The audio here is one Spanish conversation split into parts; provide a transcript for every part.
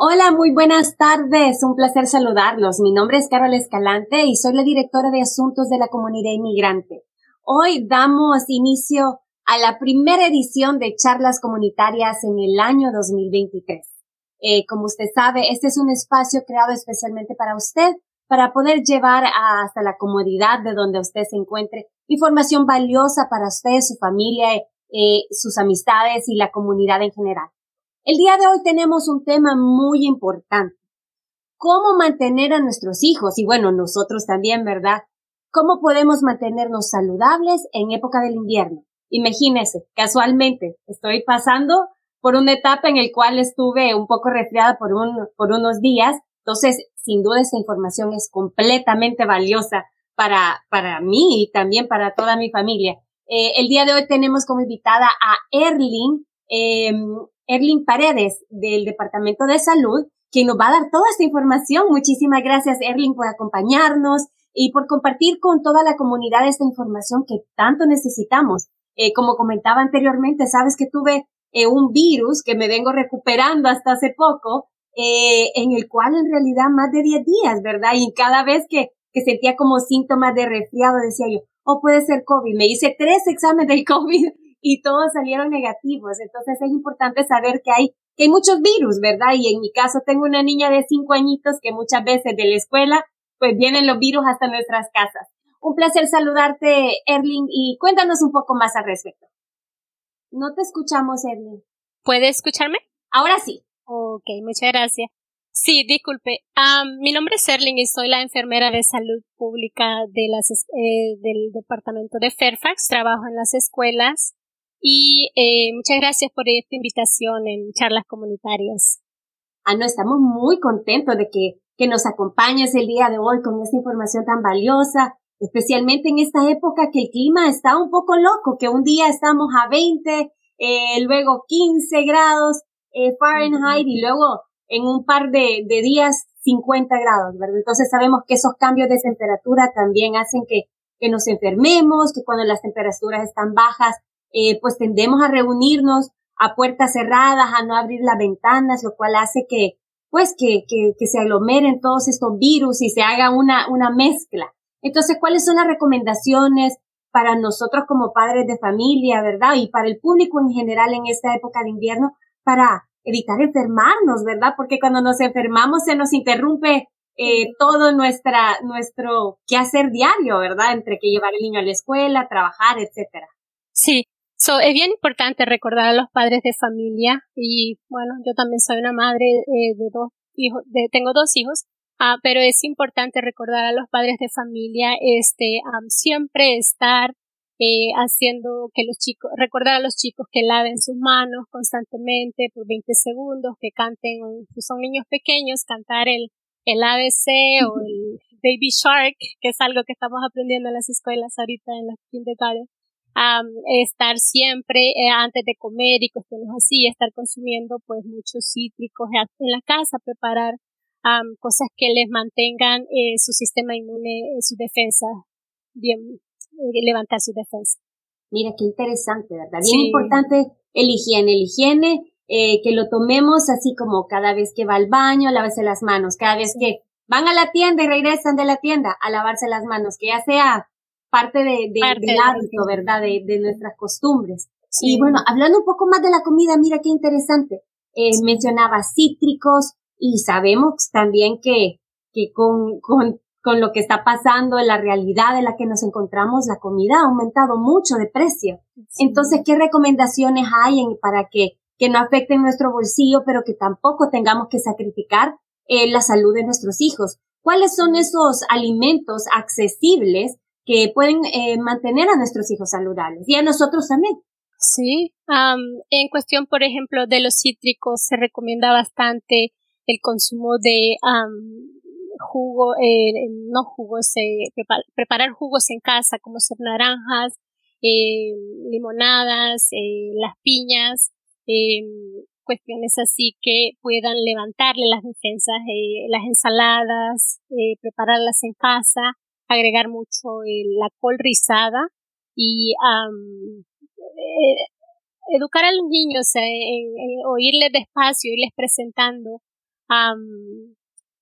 Hola, muy buenas tardes. Un placer saludarlos. Mi nombre es Carol Escalante y soy la directora de Asuntos de la Comunidad Inmigrante. Hoy damos inicio a la primera edición de charlas comunitarias en el año 2023. Eh, como usted sabe, este es un espacio creado especialmente para usted, para poder llevar hasta la comodidad de donde usted se encuentre información valiosa para usted, su familia, eh, sus amistades y la comunidad en general. El día de hoy tenemos un tema muy importante. ¿Cómo mantener a nuestros hijos? Y bueno, nosotros también, ¿verdad? ¿Cómo podemos mantenernos saludables en época del invierno? Imagínese, casualmente, estoy pasando por una etapa en la cual estuve un poco resfriada por, un, por unos días. Entonces, sin duda, esta información es completamente valiosa para, para mí y también para toda mi familia. Eh, el día de hoy tenemos como invitada a Erling, eh, Erling Paredes del Departamento de Salud, quien nos va a dar toda esta información. Muchísimas gracias, Erling, por acompañarnos y por compartir con toda la comunidad esta información que tanto necesitamos. Eh, como comentaba anteriormente, sabes que tuve eh, un virus que me vengo recuperando hasta hace poco, eh, en el cual en realidad más de 10 días, ¿verdad? Y cada vez que, que sentía como síntomas de resfriado, decía yo, o oh, puede ser COVID. Me hice tres exámenes del COVID y todos salieron negativos. Entonces es importante saber que hay, que hay muchos virus, ¿verdad? Y en mi caso tengo una niña de cinco añitos que muchas veces de la escuela, pues vienen los virus hasta nuestras casas. Un placer saludarte, Erling, y cuéntanos un poco más al respecto. No te escuchamos, Erling. ¿Puede escucharme? Ahora sí. Ok, muchas gracias. Sí, disculpe. mi nombre es Erling y soy la enfermera de salud pública de las, eh, del departamento de Fairfax. Trabajo en las escuelas y eh, muchas gracias por esta invitación en charlas comunitarias. Ah, no, estamos muy contentos de que, que nos acompañes el día de hoy con esta información tan valiosa especialmente en esta época que el clima está un poco loco, que un día estamos a 20, eh, luego 15 grados eh, Fahrenheit y luego en un par de, de, días 50 grados, ¿verdad? Entonces sabemos que esos cambios de temperatura también hacen que, que nos enfermemos, que cuando las temperaturas están bajas, eh, pues tendemos a reunirnos a puertas cerradas, a no abrir las ventanas, lo cual hace que, pues, que, que, que se aglomeren todos estos virus y se haga una, una mezcla. Entonces, ¿cuáles son las recomendaciones para nosotros como padres de familia, verdad? Y para el público en general en esta época de invierno para evitar enfermarnos, ¿verdad? Porque cuando nos enfermamos se nos interrumpe eh, todo nuestra, nuestro quehacer diario, ¿verdad? Entre que llevar el niño a la escuela, trabajar, etcétera. Sí, so, es bien importante recordar a los padres de familia y bueno, yo también soy una madre eh, de dos hijos, de, tengo dos hijos Ah, pero es importante recordar a los padres de familia, este, siempre estar eh, haciendo que los chicos, recordar a los chicos que laven sus manos constantemente por 20 segundos, que canten, si son niños pequeños, cantar el, el ABC o el Baby Shark, que es algo que estamos aprendiendo en las escuelas ahorita en las kindergarten. Um, estar siempre eh, antes de comer y cuestiones así, estar consumiendo pues muchos cítricos en la casa, preparar cosas que les mantengan eh, su sistema inmune, su defensa, bien, eh, levantar su defensa. Mira, qué interesante, ¿verdad? Bien importante el higiene, el higiene, eh, que lo tomemos así como cada vez que va al baño, lavarse las manos, cada vez que van a la tienda y regresan de la tienda a lavarse las manos, que ya sea parte de, de del hábito, ¿verdad? De, de nuestras costumbres. Y bueno, hablando un poco más de la comida, mira qué interesante. Eh, mencionaba cítricos, y sabemos también que, que con, con, con lo que está pasando en la realidad en la que nos encontramos, la comida ha aumentado mucho de precio. Entonces, ¿qué recomendaciones hay en, para que, que no afecten nuestro bolsillo, pero que tampoco tengamos que sacrificar eh, la salud de nuestros hijos? ¿Cuáles son esos alimentos accesibles que pueden eh, mantener a nuestros hijos saludables y a nosotros también? Sí, en cuestión, por ejemplo, de los cítricos, se recomienda bastante el consumo de jugo, eh, no jugos, eh, preparar jugos en casa, como ser naranjas, eh, limonadas, eh, las piñas, em, cuestiones así que puedan levantarle las defensas, las ensaladas, prepararlas en casa, agregar mucho la col rizada y educar a los niños, en, oírles despacio, irles presentando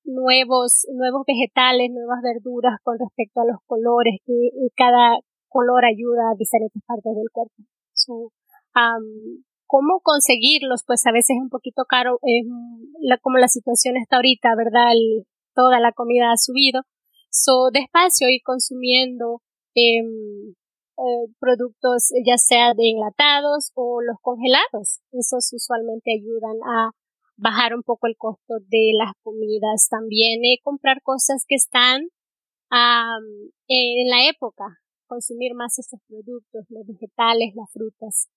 nuevos, nuevos vegetales, nuevas verduras con respecto a los colores, que cada color ayuda a diferentes partes del cuerpo. ¿Cómo conseguirlos? Pues a veces es un poquito caro, la, como la situación está ahorita, ¿verdad? toda la comida ha subido. So, despacio ir consumiendo em, eh, productos ya sea de enlatados o los congelados. Esos usualmente ayudan a bajar un poco el costo de las comidas. También eh, comprar cosas que están en la época, consumir más estos productos, los vegetales, las frutas.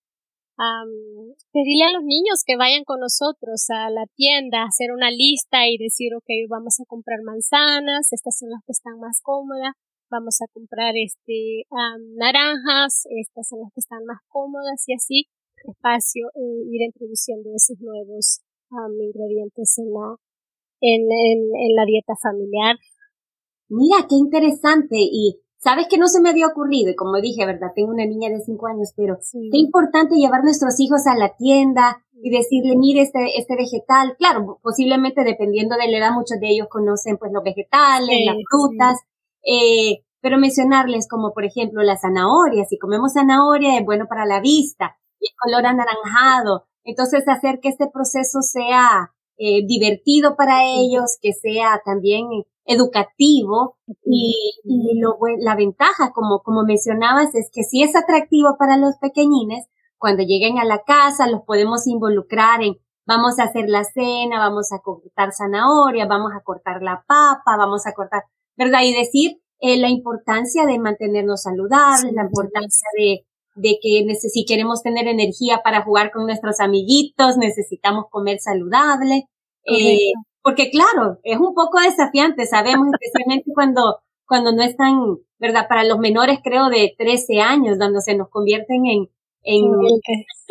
Pedirle a los niños que vayan con nosotros a la tienda, hacer una lista y decir, ok, vamos a comprar manzanas, estas son las que están más cómodas, vamos a comprar este naranjas, estas son las que están más cómodas y así despacio eh, ir introduciendo esos nuevos ingredientes en la, en, en, la dieta familiar. Mira, qué interesante. Y sabes que no se me había ocurrido, y como dije, ¿verdad? Tengo una niña de cinco años, pero qué importante llevar nuestros hijos a la tienda y decirle, mire este, este vegetal. Claro, posiblemente dependiendo de la edad, muchos de ellos conocen pues los vegetales, las frutas, eh, pero mencionarles como por ejemplo la zanahoria. Si comemos zanahoria es bueno para la vista y el color anaranjado. Entonces, hacer que este proceso sea eh, divertido para ellos, que sea también educativo y, y lo, la ventaja, como, como mencionabas, es que si es atractivo para los pequeñines, cuando lleguen a la casa los podemos involucrar en vamos a hacer la cena, vamos a cortar zanahoria, vamos a cortar la papa, vamos a cortar, ¿verdad? Y decir eh, la importancia de mantenernos saludables, la importancia de, de que si queremos tener energía para jugar con nuestros amiguitos, necesitamos comer saludable. Eh, porque claro, es un poco desafiante, sabemos, especialmente cuando, cuando no están, ¿verdad? Para los menores, creo, de 13 años, cuando se nos convierten en, en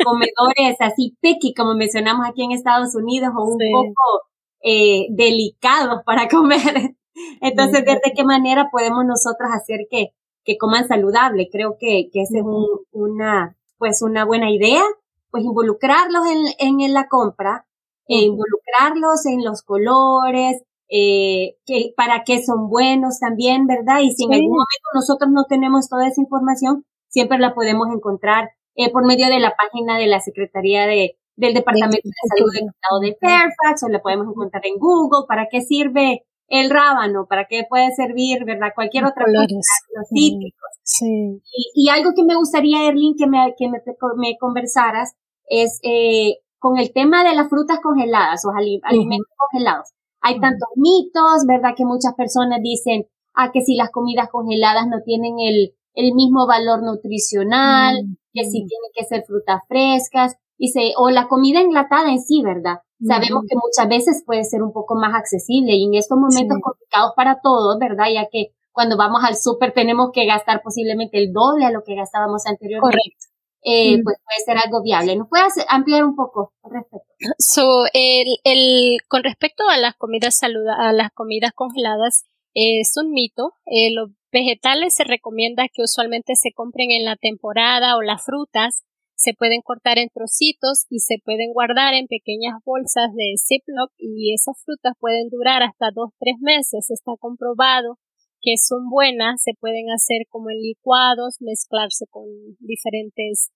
comedores así picky, como mencionamos aquí en Estados Unidos, o un poco eh, delicados para comer. Entonces, ¿de qué manera podemos nosotros hacer que, que coman saludable. Creo que, que esa es una, pues una buena idea, pues involucrarlos en, en, la compra, e involucrarlos en los colores, eh, que, para qué son buenos también, ¿verdad? Y si en algún momento nosotros no tenemos toda esa información, siempre la podemos encontrar eh, por medio de la página de la Secretaría de, del Departamento de Salud del Estado de Fairfax, o la podemos encontrar en Google, para qué sirve el rábano, para qué puede servir, ¿verdad? Cualquier otra cosa, los cítricos. Sí. Y, algo que me gustaría, Erlin, que me, que me, me conversaras, es eh, con el tema de las frutas congeladas o alimentos congelados. Hay tantos mitos, ¿verdad? Que muchas personas dicen, ah, que si las comidas congeladas no tienen el, el mismo valor nutricional, que si tienen que ser frutas frescas, y se, o la comida enlatada en sí, ¿verdad? Sabemos que muchas veces puede ser un poco más accesible y en estos momentos complicados para todos, ¿verdad? Ya que cuando vamos al súper tenemos que gastar posiblemente el doble a lo que gastábamos anteriormente. Correcto. Eh, Pues puede ser algo viable. ¿Nos puedes ampliar un poco al respecto? So, el, el, con respecto a las comidas saluda, a las comidas congeladas, es un mito. Eh, los vegetales se recomienda que usualmente se compren en la temporada o las frutas se pueden cortar en trocitos y se pueden guardar en pequeñas bolsas de Ziploc y esas frutas pueden durar hasta dos, tres meses. Está comprobado que son buenas, se pueden hacer como en licuados, mezclarse con diferentes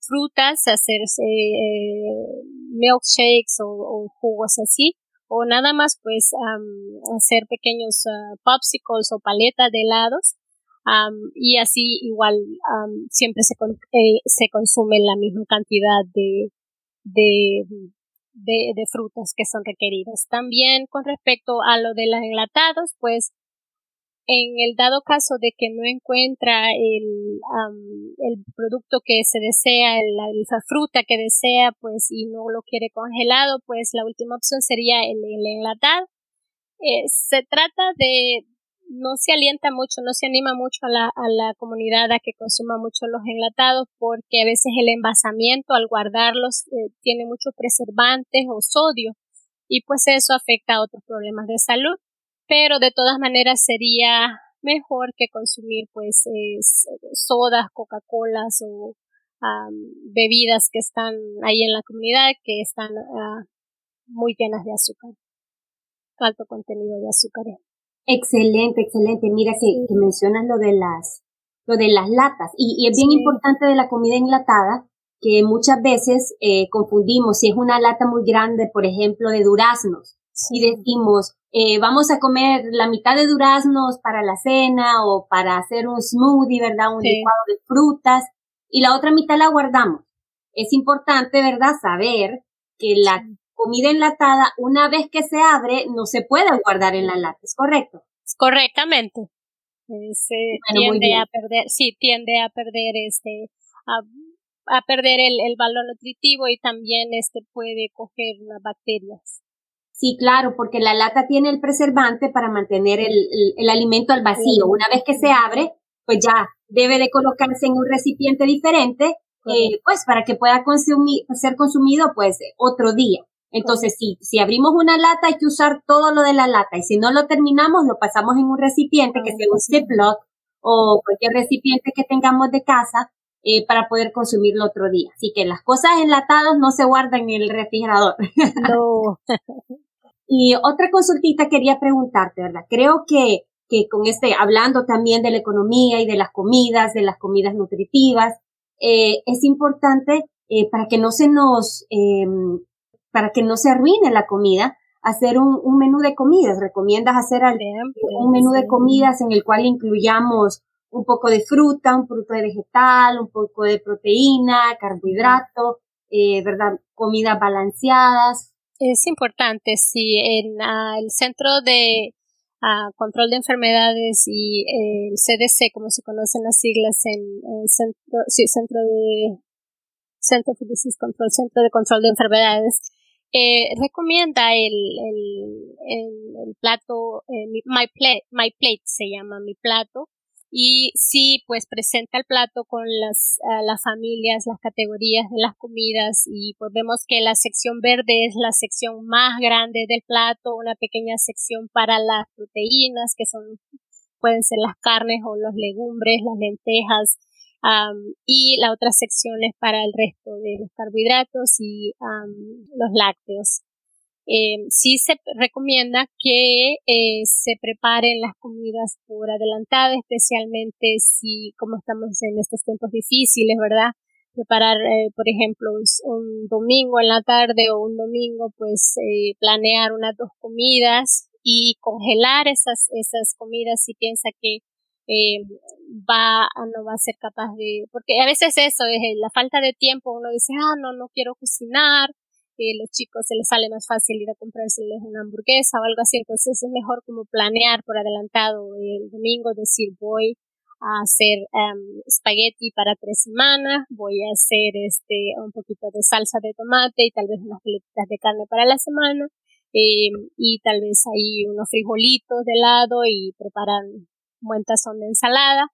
frutas, hacerse eh, milkshakes o, jugos así, o nada más pues hacer pequeños ah, popsicles o paletas de helados y así igual siempre se, eh, se consume la misma cantidad de, de, de, frutas que son requeridas. También con respecto a lo de los enlatados, pues en el dado caso de que no encuentra el, el producto que se desea, la, fruta que desea, pues y no lo quiere congelado, pues la última opción sería el, el enlatado. Eh, se trata de, no se alienta mucho, no se anima mucho a la, a la comunidad a que consuma mucho los enlatados porque a veces el envasamiento al guardarlos eh, tiene muchos preservantes o sodio y pues eso afecta a otros problemas de salud. Pero de todas maneras sería mejor que consumir pues sodas, Coca-Colas o bebidas que están ahí en la comunidad, que están uh, muy llenas de azúcar, alto contenido de azúcar. Excelente, excelente. Mira que, que mencionas lo de las, lo de las latas y, es bien importante de la comida enlatada que muchas veces eh, confundimos si es una lata muy grande, por ejemplo, de duraznos y decimos, eh, vamos a comer la mitad de duraznos para la cena o para hacer un smoothie, ¿verdad? Un licuado de frutas y la otra mitad la guardamos. Es importante, ¿verdad? Saber que la comida enlatada, una vez que se abre, no se puede guardar en la lata, ¿es correcto? Correctamente. Se tiende a perder, sí, tiende a perder este, a, perder el, el valor nutritivo y también este puede coger las bacterias. Sí, claro, porque la lata tiene el preservante para mantener el, el, alimento al vacío. Una vez que se abre, pues ya debe de colocarse en un recipiente diferente, eh, pues para que pueda consumir, ser consumido pues otro día. Entonces, si, si abrimos una lata, hay que usar todo lo de la lata y si no lo terminamos, lo pasamos en un recipiente que sea un Ziploc o cualquier recipiente que tengamos de casa eh, para poder consumirlo otro día. Así que las cosas enlatadas no se guardan en el refrigerador. No. Y otra consultita quería preguntarte, ¿verdad? Creo que, que con este, hablando también de la economía y de las comidas, de las comidas nutritivas, eh, es importante eh, para que no se nos, eh, para que no se arruine la comida, hacer un, un menú de comidas. ¿Recomiendas hacer un menú de comidas en el cual incluyamos un poco de fruta, un fruto de vegetal, un poco de proteína, carbohidrato, eh, ¿verdad? Comidas balanceadas. Es importante, si en ah, el Centro de ah, Control de Enfermedades y el CDC, como se conocen las siglas en el centro, sí, Centro de Centro Disease Control, Centro de Control de Enfermedades, eh, recomienda el, el, el, plato, eh, my, plate, my Plate se llama mi plato, y sí, pues presenta el plato con las, las familias, las categorías de las comidas y pues vemos que la sección verde es la sección más grande del plato, una pequeña sección para las proteínas que son, pueden ser las carnes o los legumbres, las lentejas, y la otra sección es para el resto de los carbohidratos y los lácteos. Eh, sí se recomienda que eh, se preparen las comidas por adelantado, especialmente si, como estamos en estos tiempos difíciles, ¿verdad? Preparar, eh, por ejemplo, un, domingo en la tarde o un domingo, pues eh, planear unas dos comidas y congelar esas, esas comidas si piensa que eh, va no va a ser capaz de porque a veces eso es la falta de tiempo uno dice ah no no quiero cocinar que los chicos se les sale más fácil ir a comprárseles una hamburguesa o algo así, entonces es mejor como planear por adelantado el domingo, decir voy a hacer um, espagueti para tres semanas, voy a hacer este un poquito de salsa de tomate y tal vez unas peletitas de carne para la semana eh, y tal vez ahí unos frijolitos de lado y preparan buen tazón de ensalada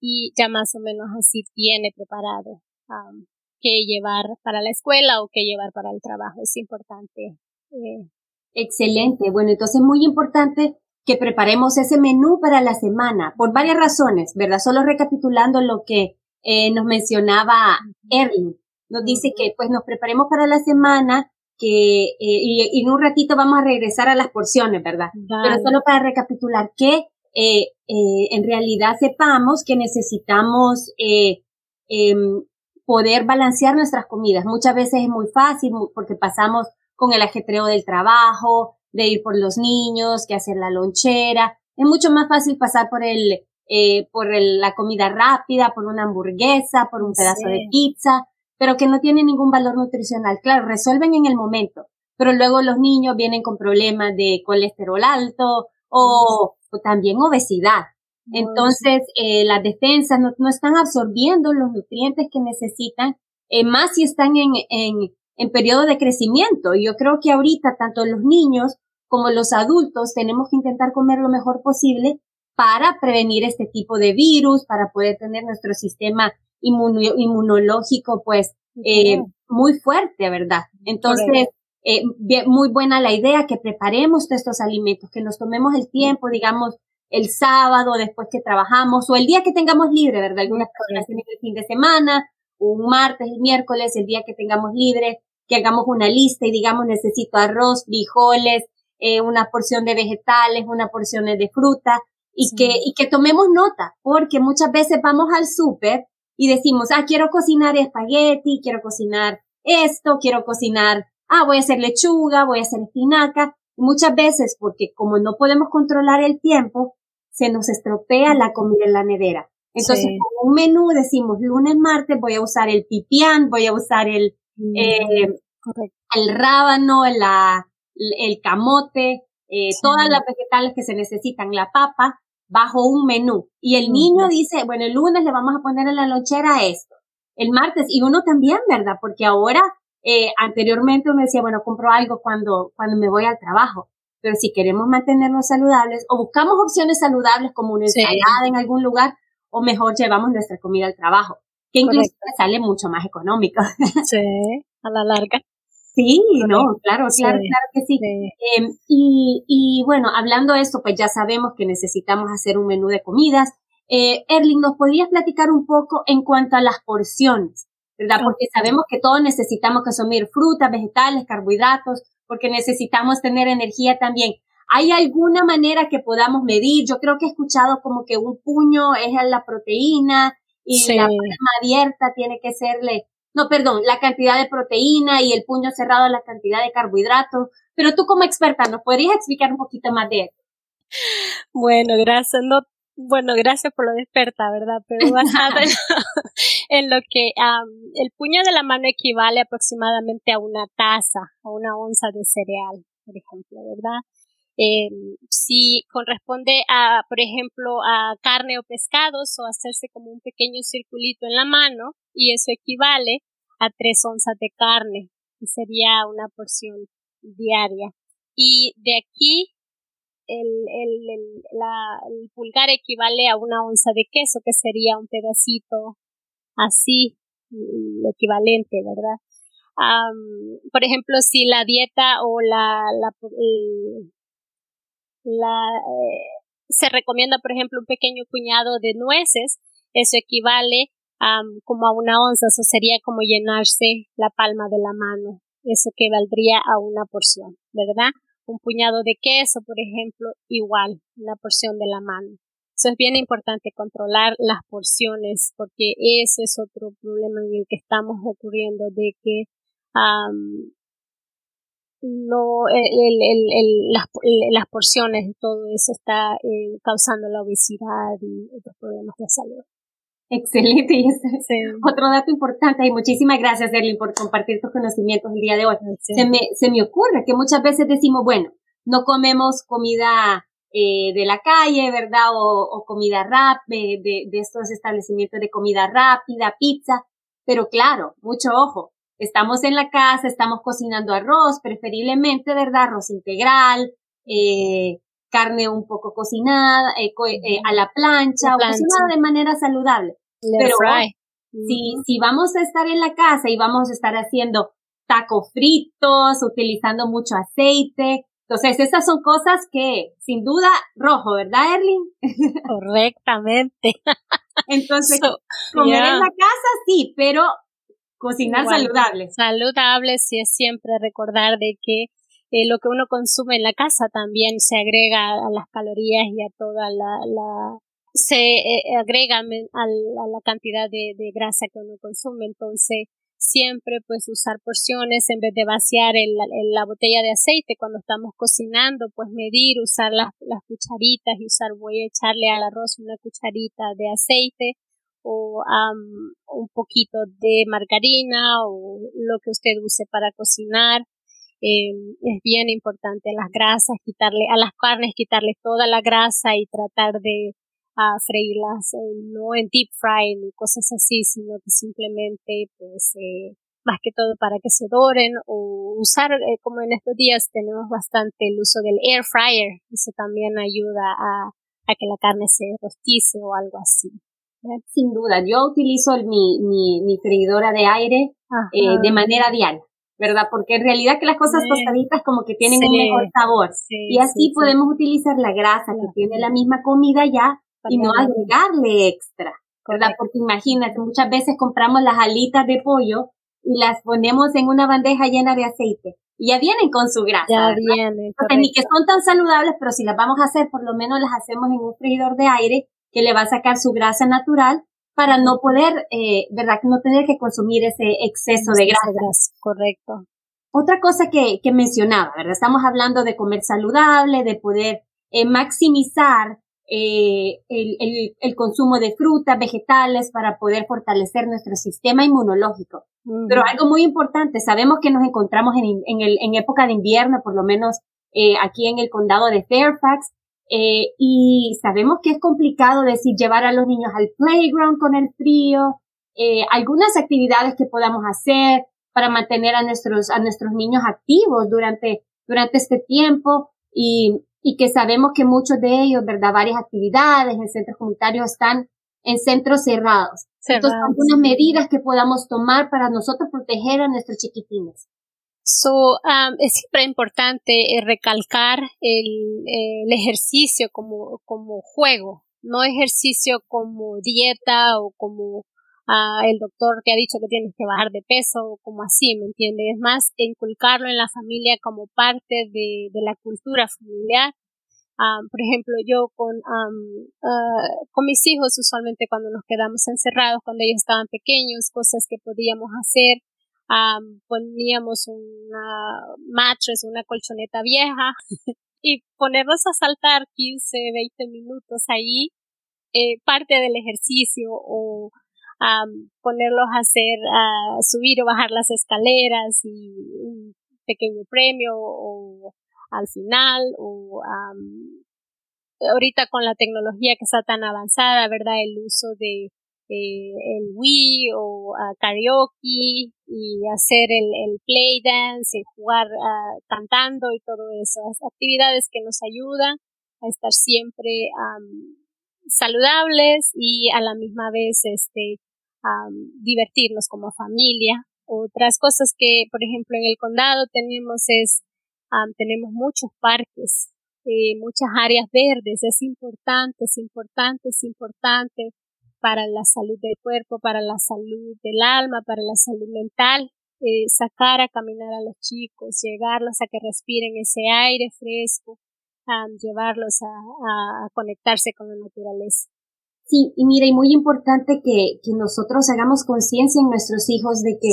y ya más o menos así tiene preparado um, que llevar para la escuela o que llevar para el trabajo. Es importante. Eh. Excelente. Bueno, entonces muy importante que preparemos ese menú para la semana por varias razones, ¿verdad? Solo recapitulando lo que eh, nos mencionaba Erling. Nos dice que pues nos preparemos para la semana, que eh, y, en un ratito vamos a regresar a las porciones, ¿verdad? Pero solo para recapitular que eh, eh, en realidad sepamos que necesitamos eh, em, poder balancear nuestras comidas. Muchas veces es muy fácil porque pasamos con el ajetreo del trabajo, de ir por los niños, que hacer la lonchera. Es mucho más fácil pasar por el, eh, por la comida rápida, por una hamburguesa, por un pedazo de pizza, pero que no tiene ningún valor nutricional. Claro, resuelven en el momento, pero luego los niños vienen con problemas de colesterol alto o también obesidad. Entonces, eh, las defensas no, no, están absorbiendo los nutrientes que necesitan, eh, más si están en, en, en periodo de crecimiento. Yo creo que ahorita tanto los niños como los adultos tenemos que intentar comer lo mejor posible para prevenir este tipo de virus, para poder tener nuestro sistema inmunológico pues eh, muy fuerte, ¿verdad? Entonces, eh, muy buena la idea que preparemos estos alimentos, que nos tomemos el tiempo, digamos, el sábado después que trabajamos o el día que tengamos libre, ¿verdad? Algunas personas tienen el fin de semana, un martes, el miércoles, el día que tengamos libre, que hagamos una lista y digamos necesito arroz, frijoles, eh, una porción de vegetales, una porción de fruta y que, y que tomemos nota, porque muchas veces vamos al súper y decimos, ah, quiero cocinar espagueti, quiero cocinar esto, quiero cocinar, ah, voy a hacer lechuga, voy a hacer espinaca. muchas veces, porque como no podemos controlar el tiempo, se nos estropea la comida en la nevera. Entonces, con un menú decimos lunes, martes voy a usar el pipián, voy a usar el, mm, eh, el rábano, la, el camote, eh, todas las vegetales que se necesitan, la papa, bajo un menú. Y el niño dice, bueno, el lunes le vamos a poner en la lonchera esto, el martes, y uno también, ¿verdad? Porque ahora, eh, anteriormente uno decía, bueno, compro algo cuando, cuando me voy al trabajo. Pero si queremos mantenernos saludables o buscamos opciones saludables como una ensalada en algún lugar, o mejor llevamos nuestra comida al trabajo, que incluso sale mucho más económico. Sí, a la larga. Sí, no, claro, claro, claro que sí. Em, y, y bueno, hablando de esto, pues ya sabemos que necesitamos hacer un menú de comidas. Eh, Erling, ¿nos podrías platicar un poco en cuanto a las porciones? ¿Verdad? Porque sabemos que todos necesitamos consumir frutas, vegetales, carbohidratos, porque necesitamos tener energía también. ¿Hay alguna manera que podamos medir? Yo creo que he escuchado como que un puño es la proteína y la palma abierta tiene que serle no, perdón, la cantidad de proteína y el puño cerrado la cantidad de carbohidratos. Pero tú como experta, ¿nos podrías explicar un poquito más de eso? Bueno, gracias. No, bueno, gracias por lo de experta, ¿verdad? Pero basado en, lo que el puño de la mano equivale aproximadamente a una taza, a una onza de cereal, por ejemplo, ¿verdad? Eh, si corresponde a, por ejemplo, a carne o pescados o hacerse como un pequeño circulito en la mano y eso equivale a tres onzas de carne, que sería una porción diaria. Y de aquí el, el, el, la, el pulgar equivale a una onza de queso, que sería un pedacito así, equivalente, ¿verdad? por ejemplo, si la dieta o la, la, la eh, se recomienda, por ejemplo, un pequeño puñado de nueces, eso equivale a como a una onza, eso sería como llenarse la palma de la mano, eso equivaldría a una porción, ¿verdad? Un puñado de queso, por ejemplo, igual, una porción de la mano. Eso es bien importante controlar las porciones porque ese es otro problema en el que estamos recurriendo de que no el, las porciones todo eso está eh, causando la obesidad y otros problemas de salud. Excelente, y ese es otro dato importante y muchísimas gracias Erling por compartir tus conocimientos el día de hoy. Se, me, se me ocurre que muchas veces decimos, bueno, no comemos comida eh, de la calle, ¿verdad? O, o comida rap, de, de estos establecimientos de comida rápida, pizza, pero claro, mucho ojo, Estamos en la casa, estamos cocinando arroz, preferiblemente, ¿verdad? Arroz integral, eh, carne un poco cocinada, eh, eh, a la plancha, o cocinada de manera saludable. Pero si, si vamos a estar en la casa y vamos a estar haciendo tacos fritos, utilizando mucho aceite, entonces esas son cosas que, sin duda, rojo, ¿verdad, Erling? Correctamente. Entonces, comer en la casa sí, pero Cocinar saludable. Saludable, sí es siempre recordar de que eh, lo que uno consume en la casa también se agrega a las calorías y a toda la, la se eh, agrega a, la cantidad de, de, grasa que uno consume. Entonces, siempre pues usar porciones en vez de vaciar la botella de aceite cuando estamos cocinando, pues medir, usar las, las cucharitas y usar, voy a echarle al arroz una cucharita de aceite o un poquito de margarina o lo que usted use para cocinar. Eh, es bien importante las grasas, quitarle a las carnes, quitarle toda la grasa y tratar de uh, freírlas eh, no en deep fry ni cosas así, sino que simplemente pues eh, más que todo para que se doren o usar eh, como en estos días tenemos bastante el uso del air fryer, eso también ayuda a, a que la carne se rostice o algo así. Sin duda, yo utilizo mi, mi, mi freidora de aire eh, de manera diaria, ¿verdad? Porque en realidad que las cosas tostaditas como que tienen un mejor sabor. y así podemos utilizar la grasa que tiene la misma comida ya y no agregarle extra, ¿verdad? Porque imagínate, muchas veces compramos las alitas de pollo y las ponemos en una bandeja llena de aceite. Y ya vienen con su grasa. Ya vienen. ni que son tan saludables, pero si las vamos a hacer, por lo menos las hacemos en un freidor de aire que le va a sacar su grasa natural para no poder, eh, ¿verdad? No tener que consumir ese exceso de grasa. Correcto. Otra cosa que, que mencionaba, ¿verdad? Estamos hablando de comer saludable, de poder eh, maximizar eh, el, el, el, consumo de frutas, vegetales para poder fortalecer nuestro sistema inmunológico. Pero algo muy importante, sabemos que nos encontramos en, en, el, en época de invierno, por lo menos eh, aquí en el condado de Fairfax, eh, y sabemos que es complicado decir llevar a los niños al playground con el frío, eh, algunas actividades que podamos hacer para mantener a nuestros, a nuestros niños activos durante, durante este tiempo y, y que sabemos que muchos de ellos, ¿verdad? Varias actividades en centros comunitarios están en centros cerrados. Entonces, algunas medidas que podamos tomar para nosotros proteger a nuestros chiquitines. So, um, es siempre importante eh, recalcar el, ejercicio como, como juego, no ejercicio como dieta o como uh, el doctor te ha dicho que tienes que bajar de peso o como así, ¿me entiendes? Es más, inculcarlo en la familia como parte de, de la cultura familiar por ejemplo, yo con, uh, con mis hijos, usualmente cuando nos quedamos encerrados, cuando ellos estaban pequeños, cosas que podíamos hacer, poníamos una mattress, una colchoneta vieja y ponernos a saltar 15, 20 minutos ahí, eh, parte del ejercicio o ponerlos a hacer, a subir o bajar las escaleras y un pequeño premio o al final o ahorita con la tecnología que está tan avanzada, ¿verdad? El uso de eh, el Wii o karaoke y hacer el, el play dance y jugar uh, cantando y todo eso. Actividades que nos ayudan a estar siempre saludables y a la misma vez este divertirnos como familia. Otras cosas que, por ejemplo, en el condado tenemos es tenemos muchos parques, eh, muchas áreas verdes. Es importante, es importante, es importante para la salud del cuerpo, para la salud del alma, para la salud mental. Eh, sacar a caminar a los chicos, llevarlos a que respiren ese aire fresco, llevarlos a, a, conectarse con la naturaleza. Sí, y mira, y muy importante que, que nosotros hagamos conciencia en nuestros hijos de que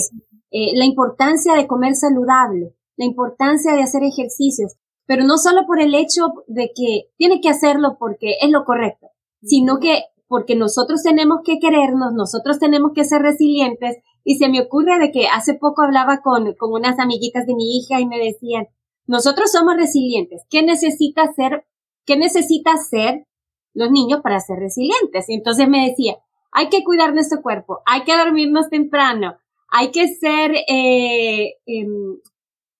eh, la importancia de comer saludable, la importancia de hacer ejercicios, pero no solo por el hecho de que tiene que hacerlo porque es lo correcto, sino que porque nosotros tenemos que querernos, nosotros tenemos que ser resilientes y se me ocurre de que hace poco hablaba con, con unas amiguitas de mi hija y me decían, nosotros somos resilientes, ¿qué necesita ser, qué necesita hacer los niños para ser resilientes? Y entonces me decía, hay que cuidar nuestro cuerpo, hay que dormirnos temprano, hay que ser eh, em,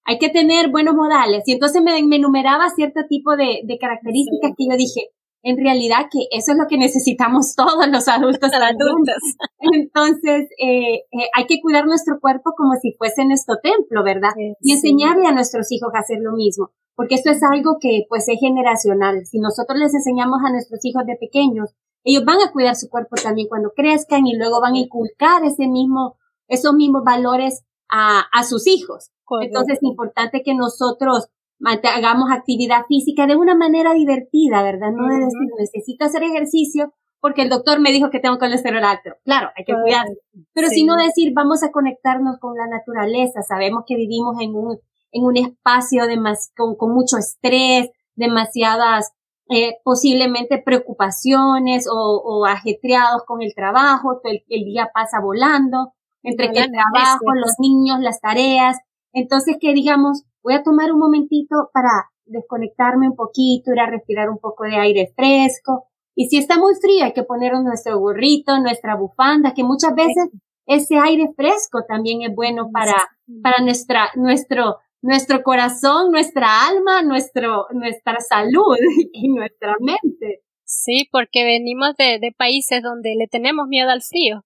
hay que tener buenos modales. Y entonces me, enumeraba cierto tipo de, de características que yo dije, en realidad que eso es lo que necesitamos todos los adultos. adultos. Entonces, eh, eh, hay que cuidar nuestro cuerpo como si fuese nuestro templo, ¿verdad? y enseñarle a nuestros hijos a hacer lo mismo, porque esto es algo que pues es generacional. Si nosotros les enseñamos a nuestros hijos de pequeños, ellos van a cuidar su cuerpo también cuando crezcan y luego van a inculcar ese mismo, esos mismos valores a, a sus hijos. Entonces es importante que nosotros hagamos actividad física de una manera divertida, ¿verdad? No de decir, necesito hacer ejercicio porque el doctor me dijo que tengo colesterol alto. Claro, hay que cuidar. Pero si no decir, vamos a conectarnos con la naturaleza. Sabemos que vivimos en un, en un espacio de más, con, con mucho estrés, demasiadas eh, posiblemente preocupaciones o, o, ajetreados con el trabajo, el, el día pasa volando, entre que el trabajo, los niños, las tareas, entonces, que digamos, voy a tomar un momentito para desconectarme un poquito, ir a respirar un poco de aire fresco. Y si está muy frío, hay que poner nuestro gorrito, nuestra bufanda, que muchas veces ese aire fresco también es bueno para, para nuestra, nuestro, nuestro corazón, nuestra alma, nuestro, nuestra salud y nuestra mente. Sí, porque venimos de, de países donde le tenemos miedo al frío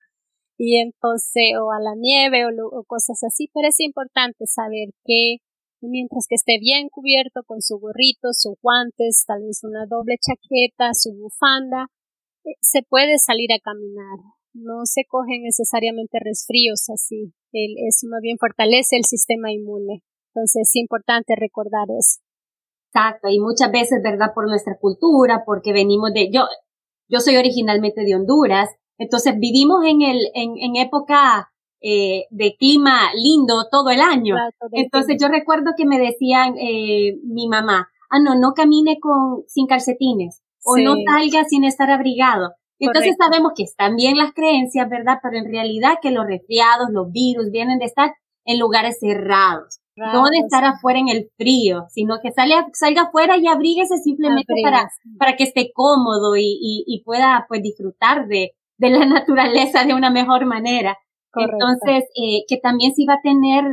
y entonces o a la nieve o, cosas así, pero es importante saber que mientras que esté bien cubierto con su gorrito, sus guantes, tal vez una doble chaqueta, su bufanda, eh, se puede salir a caminar. no se cogen necesariamente resfríos así. El, eso más bien fortalece el sistema inmune. Entonces es importante recordar eso. Exacto, y muchas veces, ¿verdad? Por nuestra cultura, porque venimos de, yo, yo soy originalmente de Honduras, entonces vivimos en el, en, en época eh, de clima lindo todo el año. entonces yo recuerdo que me decían eh, mi mamá, ah, no, no camine con, sin calcetines, o no salga sin estar abrigado. Entonces sabemos que están bien las creencias, ¿verdad? Pero en realidad que los resfriados, los virus vienen de estar en lugares cerrados. No de estar afuera en el frío, sino que salga, salga afuera y abríguese simplemente para, para que esté cómodo y, y, y, pueda pues disfrutar de, de la naturaleza de una mejor manera. Entonces, eh, que también si va a tener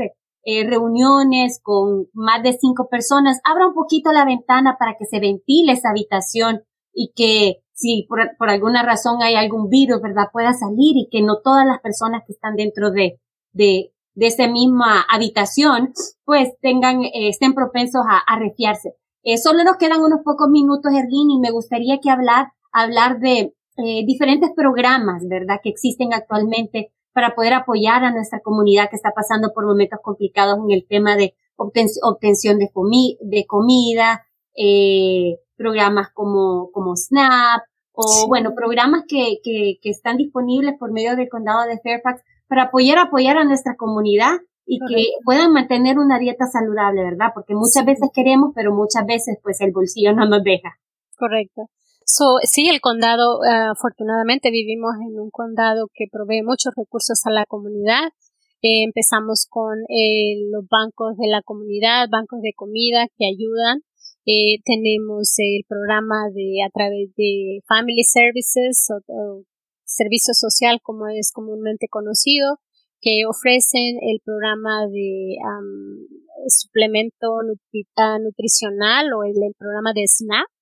eh, reuniones con más de cinco personas, abra un poquito la ventana para que se ventile esa habitación y que si por, por alguna razón hay algún virus, ¿verdad? Pueda salir y que no todas las personas que están dentro de, de, de esa misma habitación, pues tengan, eh, estén propensos a, a refiarse. Eh, solo nos quedan unos pocos minutos, Erlín, y me gustaría que hablar, hablar de eh, diferentes programas, ¿verdad?, que existen actualmente para poder apoyar a nuestra comunidad que está pasando por momentos complicados en el tema de obtención de, de comida, eh, programas como, como SNAP, o bueno, programas que, que, que están disponibles por medio del condado de Fairfax para apoyar, apoyar a nuestra comunidad y que puedan mantener una dieta saludable, ¿verdad? Porque muchas veces queremos, pero muchas veces pues el bolsillo no nos deja. Correcto. So, sí, el condado, uh, afortunadamente vivimos en un condado que provee muchos recursos a la comunidad. Eh, empezamos con eh, los bancos de la comunidad, bancos de comida que ayudan. Eh, tenemos el programa de a través de Family Services o, servicio social como es comúnmente conocido que ofrecen el programa de suplemento nutricional o el programa de SNAP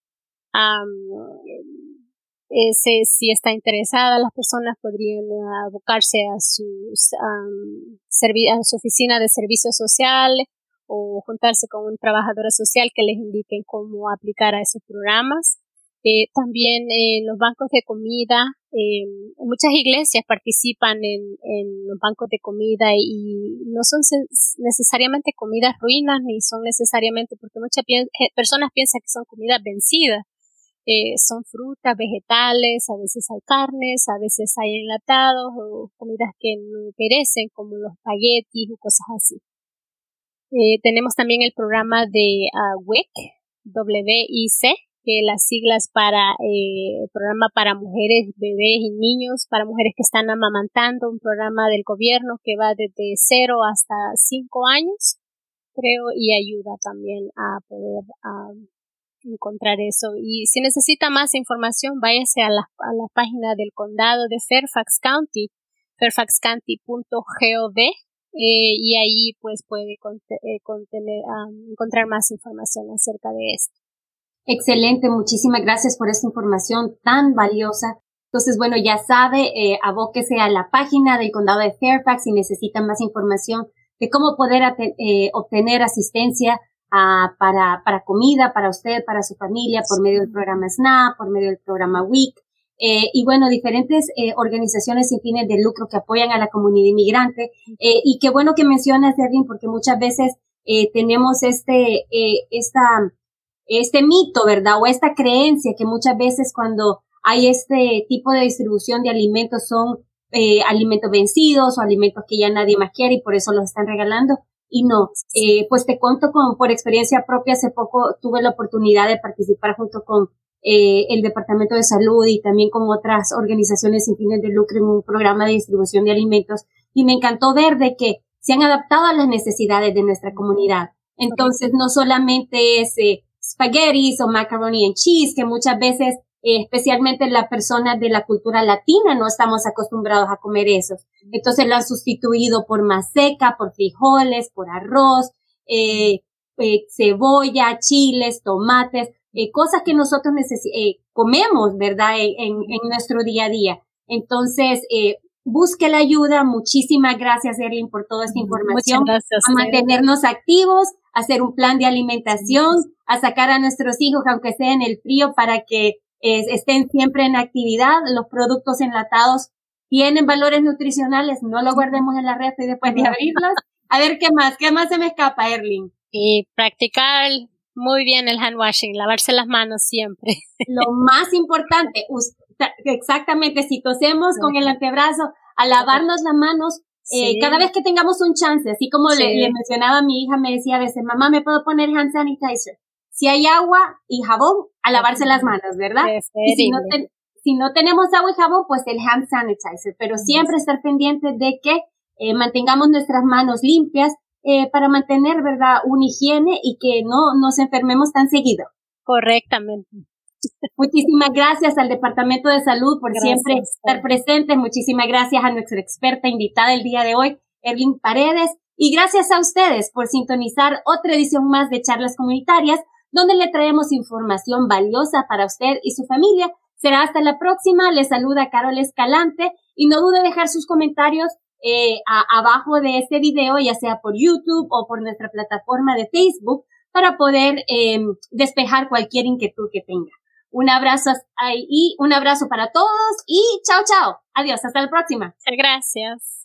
ese, si está interesada, las personas podrían abocarse a, sus, a su oficina de servicio social o juntarse con un trabajadora social que les indique cómo aplicar a esos programas. Eh, también los bancos de comida, eh, muchas iglesias participan en, en, los bancos de comida y no son necesariamente comidas ruinas ni son necesariamente porque muchas personas piensan que son comidas vencidas eh, son frutas, vegetales, a veces hay carnes, a veces hay enlatados o comidas que no perecen como los espaguetis o cosas así. Eh, tenemos también el programa de uh, WIC, WIC, que las siglas para eh, programa para mujeres, bebés y niños, para mujeres que están amamantando, un programa del gobierno que va desde 0 hasta 5 años, creo, y ayuda también a poder encontrar eso. Y si necesita más información, váyase a la, a la página del condado de Fairfax County, fairfaxcounty.gov, eh, y ahí pues puede eh, contener, encontrar más información acerca de esto. Excelente, muchísimas gracias por esta información tan valiosa. Entonces, bueno, ya sabe, eh, abóquese a la página del condado de Fairfax si necesita más información de cómo poder eh, obtener asistencia para, para comida, para usted, para su familia, por medio del programa SNAP, por medio del programa WIC. Eh, y bueno, diferentes eh, organizaciones sin fines de lucro que apoyan a la comunidad inmigrante. Eh, y qué bueno que mencionas, Erwin, porque muchas veces eh, tenemos este, eh, esta, este mito, ¿verdad? O esta creencia que muchas veces cuando hay este tipo de distribución de alimentos son eh, alimentos vencidos o alimentos que ya nadie más quiere y por eso los están regalando y no. Eh, pues te cuento con, por experiencia propia, hace poco tuve la oportunidad de participar junto con eh, el Departamento de Salud y también con otras organizaciones sin fines de lucro en un programa de distribución de alimentos y me encantó ver de que se han adaptado a las necesidades de nuestra comunidad. Entonces, no solamente es eh, spaghetti o macaroni and cheese, que muchas veces especialmente las personas de la cultura latina no estamos acostumbrados a comer eso. Entonces lo han sustituido por maseca, por frijoles, por arroz, eh, eh, cebolla, chiles, tomates, eh, cosas que nosotros eh, comemos, ¿verdad? En, en, nuestro día a día. Entonces, eh, busque la ayuda. Muchísimas gracias, Erlin, por toda esta información. a mantenernos activos, a hacer un plan de alimentación, a sacar a nuestros hijos, aunque sea en el frío, para que estén siempre en actividad. Los productos enlatados tienen valores nutricionales, no lo guardemos en la red y después de abrirlos. A ver, ¿qué más? ¿Qué más se me escapa, Erling? Y practicar muy bien el hand washing, lavarse las manos siempre. Lo más importante, exactamente, si tosemos con el antebrazo, a lavarnos las manos eh, cada vez que tengamos un chance, así como le, mencionaba a mi hija, me decía a veces, mamá, ¿me puedo poner hand sanitizer? Si hay agua y jabón, a lavarse las manos, ¿verdad? Y si no, si no tenemos agua y jabón, pues el hand sanitizer, pero siempre estar pendiente de que eh, mantengamos nuestras manos limpias eh, para mantener, ¿verdad?, una higiene y que no nos enfermemos tan seguido. Correctamente. Muchísimas gracias al Departamento de Salud por siempre estar presente. Muchísimas gracias a nuestra experta invitada el día de hoy, Erling Paredes. Y gracias a ustedes por sintonizar otra edición más de Charlas Comunitarias, donde le traemos información valiosa para usted y su familia. Será hasta la próxima. Le saluda Carol Escalante y no dude dejar sus comentarios eh, abajo de este video, ya sea por YouTube o por nuestra plataforma de Facebook, para poder eh, despejar cualquier inquietud que tenga. Un abrazo y un abrazo para todos y chao, chao. Adiós, hasta la próxima. Gracias.